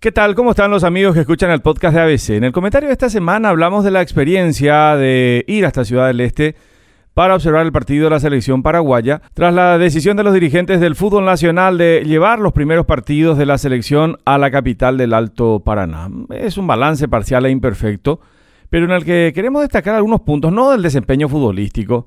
¿Qué tal? ¿Cómo están los amigos que escuchan el podcast de ABC? En el comentario de esta semana hablamos de la experiencia de ir hasta Ciudad del Este para observar el partido de la selección paraguaya tras la decisión de los dirigentes del fútbol nacional de llevar los primeros partidos de la selección a la capital del Alto Paraná. Es un balance parcial e imperfecto, pero en el que queremos destacar algunos puntos, no del desempeño futbolístico,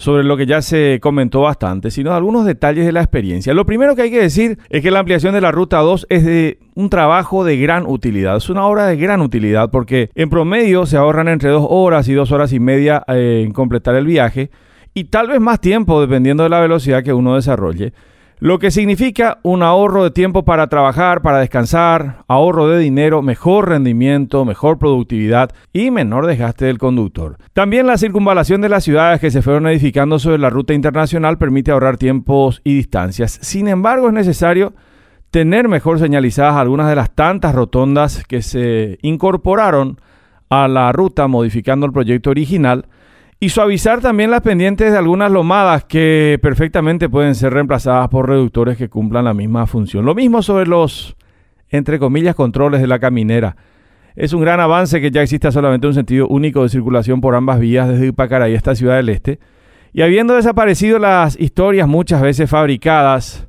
sobre lo que ya se comentó bastante, sino algunos detalles de la experiencia. Lo primero que hay que decir es que la ampliación de la Ruta 2 es de un trabajo de gran utilidad, es una obra de gran utilidad porque en promedio se ahorran entre dos horas y dos horas y media eh, en completar el viaje y tal vez más tiempo dependiendo de la velocidad que uno desarrolle lo que significa un ahorro de tiempo para trabajar, para descansar, ahorro de dinero, mejor rendimiento, mejor productividad y menor desgaste del conductor. También la circunvalación de las ciudades que se fueron edificando sobre la ruta internacional permite ahorrar tiempos y distancias. Sin embargo, es necesario tener mejor señalizadas algunas de las tantas rotondas que se incorporaron a la ruta modificando el proyecto original y suavizar también las pendientes de algunas lomadas que perfectamente pueden ser reemplazadas por reductores que cumplan la misma función. Lo mismo sobre los, entre comillas, controles de la caminera. Es un gran avance que ya exista solamente un sentido único de circulación por ambas vías desde Ipacaraí hasta Ciudad del Este. Y habiendo desaparecido las historias muchas veces fabricadas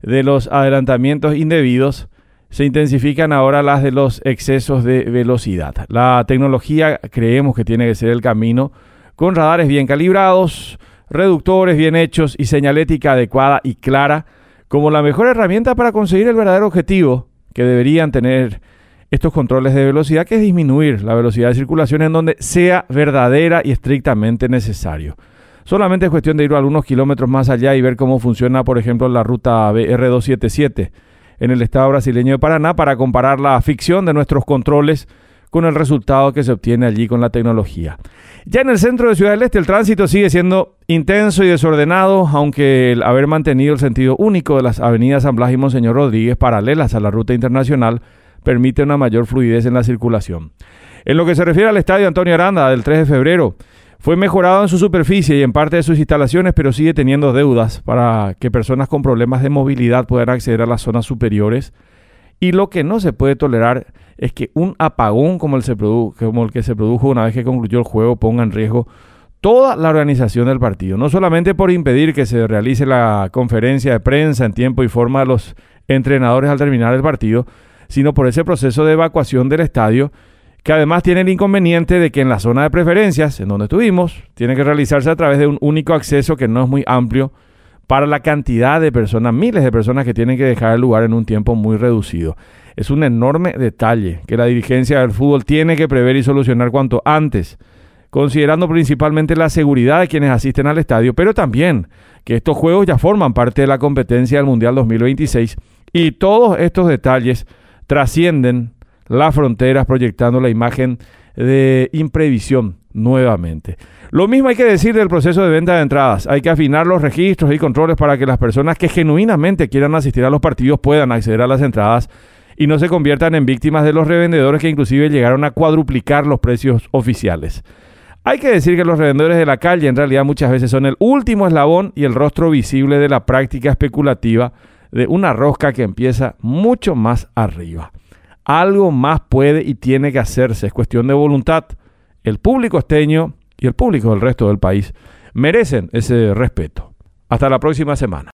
de los adelantamientos indebidos, se intensifican ahora las de los excesos de velocidad. La tecnología creemos que tiene que ser el camino con radares bien calibrados, reductores bien hechos y señalética adecuada y clara como la mejor herramienta para conseguir el verdadero objetivo que deberían tener estos controles de velocidad, que es disminuir la velocidad de circulación en donde sea verdadera y estrictamente necesario. Solamente es cuestión de ir algunos kilómetros más allá y ver cómo funciona, por ejemplo, la ruta BR277 en el estado brasileño de Paraná para comparar la ficción de nuestros controles con el resultado que se obtiene allí con la tecnología. Ya en el centro de Ciudad del Este el tránsito sigue siendo intenso y desordenado, aunque el haber mantenido el sentido único de las avenidas San Blas y Monseñor Rodríguez paralelas a la ruta internacional permite una mayor fluidez en la circulación. En lo que se refiere al estadio Antonio Aranda del 3 de febrero, fue mejorado en su superficie y en parte de sus instalaciones, pero sigue teniendo deudas para que personas con problemas de movilidad puedan acceder a las zonas superiores y lo que no se puede tolerar es que un apagón como el, que se produjo una vez que concluyó el juego ponga en riesgo toda la organización del partido. No solamente por impedir que se realice la conferencia de prensa en tiempo y forma de los entrenadores al terminar el partido, sino por ese proceso de evacuación del estadio que además tiene el inconveniente de que en la zona de preferencias, en donde estuvimos, tiene que realizarse a través de un único acceso que no es muy amplio para la cantidad de personas, miles de personas que tienen que dejar el lugar en un tiempo muy reducido. Es un enorme detalle que la dirigencia del fútbol tiene que prever y solucionar cuanto antes, considerando principalmente la seguridad de quienes asisten al estadio, pero también que estos juegos ya forman parte de la competencia del Mundial 2026 y todos estos detalles trascienden las fronteras proyectando la imagen de imprevisión nuevamente. Lo mismo hay que decir del proceso de venta de entradas. Hay que afinar los registros y controles para que las personas que genuinamente quieran asistir a los partidos puedan acceder a las entradas y no se conviertan en víctimas de los revendedores que inclusive llegaron a cuadruplicar los precios oficiales. Hay que decir que los revendedores de la calle en realidad muchas veces son el último eslabón y el rostro visible de la práctica especulativa de una rosca que empieza mucho más arriba. Algo más puede y tiene que hacerse, es cuestión de voluntad. El público esteño y el público del resto del país merecen ese respeto. Hasta la próxima semana.